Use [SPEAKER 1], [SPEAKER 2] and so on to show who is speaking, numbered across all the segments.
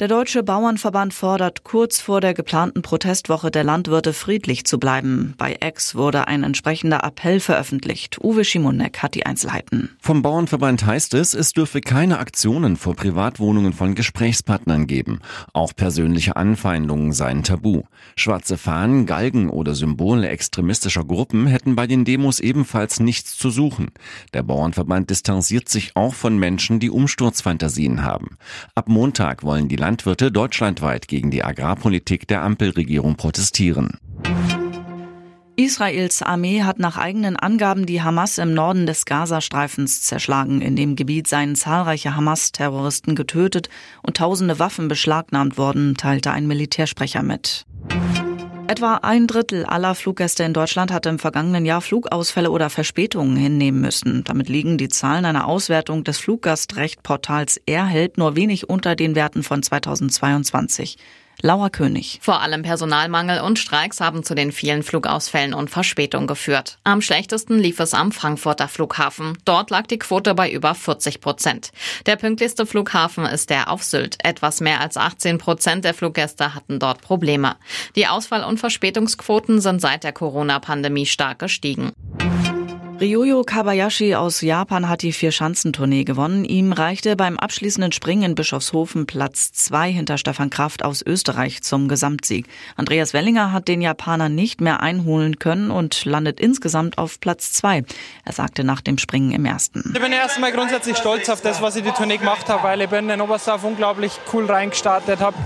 [SPEAKER 1] Der Deutsche Bauernverband fordert kurz vor der geplanten Protestwoche der Landwirte friedlich zu bleiben. Bei Ex wurde ein entsprechender Appell veröffentlicht. Uwe Schimonek hat die Einzelheiten.
[SPEAKER 2] Vom Bauernverband heißt es, es dürfe keine Aktionen vor Privatwohnungen von Gesprächspartnern geben. Auch persönliche Anfeindungen seien tabu. Schwarze Fahnen, Galgen oder Symbole extremistischer Gruppen hätten bei den Demos ebenfalls nichts zu suchen. Der Bauernverband distanziert sich auch von Menschen, die Umsturzfantasien haben. Ab Montag wollen die Landwirte deutschlandweit gegen die Agrarpolitik der Ampelregierung protestieren.
[SPEAKER 1] Israels Armee hat nach eigenen Angaben die Hamas im Norden des Gazastreifens zerschlagen. In dem Gebiet seien zahlreiche Hamas-Terroristen getötet und tausende Waffen beschlagnahmt worden, teilte ein Militärsprecher mit. Etwa ein Drittel aller Fluggäste in Deutschland hat im vergangenen Jahr Flugausfälle oder Verspätungen hinnehmen müssen. Damit liegen die Zahlen einer Auswertung des Fluggastrechtportals Airhelp nur wenig unter den Werten von 2022. Laura König.
[SPEAKER 3] Vor allem Personalmangel und Streiks haben zu den vielen Flugausfällen und Verspätungen geführt. Am schlechtesten lief es am Frankfurter Flughafen. Dort lag die Quote bei über 40 Prozent. Der pünktlichste Flughafen ist der auf Sylt. Etwas mehr als 18 Prozent der Fluggäste hatten dort Probleme. Die Ausfall- und Verspätungsquoten sind seit der Corona-Pandemie stark gestiegen.
[SPEAKER 1] Ryoyo Kabayashi aus Japan hat die Vier-Schanzentournee gewonnen. Ihm reichte beim abschließenden Springen in Bischofshofen Platz zwei hinter Stefan Kraft aus Österreich zum Gesamtsieg. Andreas Wellinger hat den Japaner nicht mehr einholen können und landet insgesamt auf Platz zwei. Er sagte nach dem Springen im ersten.
[SPEAKER 4] Ich bin erstmal grundsätzlich stolz auf das, was ich die Tournee gemacht habe, weil ich bin in Oberstdorf unglaublich cool reingestartet habe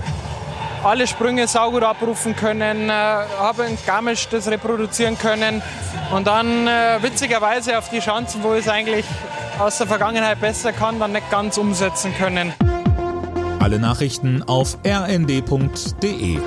[SPEAKER 4] alle Sprünge saugut abrufen können, äh, habe in Garmisch das reproduzieren können und dann äh, witzigerweise auf die Chancen, wo ich es eigentlich aus der Vergangenheit besser kann, dann nicht ganz umsetzen können.
[SPEAKER 5] Alle Nachrichten auf rnd.de